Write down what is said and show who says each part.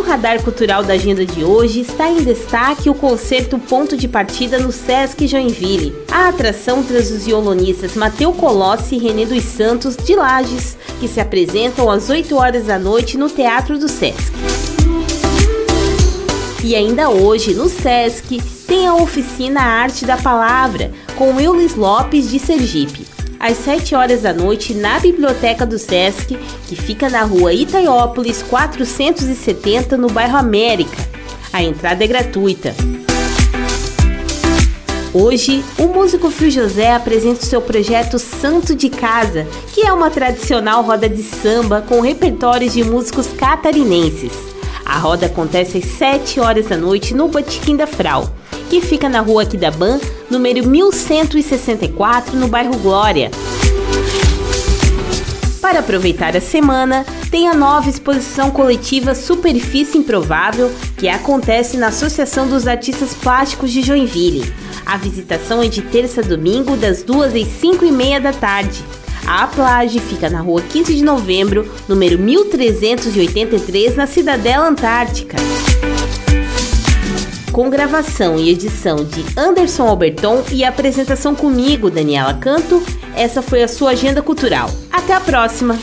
Speaker 1: No radar cultural da agenda de hoje está em destaque o concerto Ponto de Partida no Sesc Joinville. A atração traz os violonistas Mateu Colossi e René dos Santos de Lages, que se apresentam às 8 horas da noite no Teatro do Sesc. E ainda hoje, no Sesc, tem a oficina Arte da Palavra, com Eulis Lopes de Sergipe às 7 horas da noite na Biblioteca do Sesc, que fica na rua Itaiópolis 470, no bairro América. A entrada é gratuita. Hoje, o músico Fio José apresenta o seu projeto Santo de Casa, que é uma tradicional roda de samba com repertórios de músicos catarinenses. A roda acontece às 7 horas da noite no Botequim da Frau que fica na rua Aquidaban, número 1164, no bairro Glória. Para aproveitar a semana, tem a nova exposição coletiva Superfície Improvável, que acontece na Associação dos Artistas Plásticos de Joinville. A visitação é de terça a domingo, das 2 às 5 e meia da tarde. A Plage fica na rua 15 de novembro, número 1383, na Cidadela Antártica com gravação e edição de Anderson Alberton e apresentação comigo, Daniela Canto. Essa foi a sua agenda cultural. Até a próxima!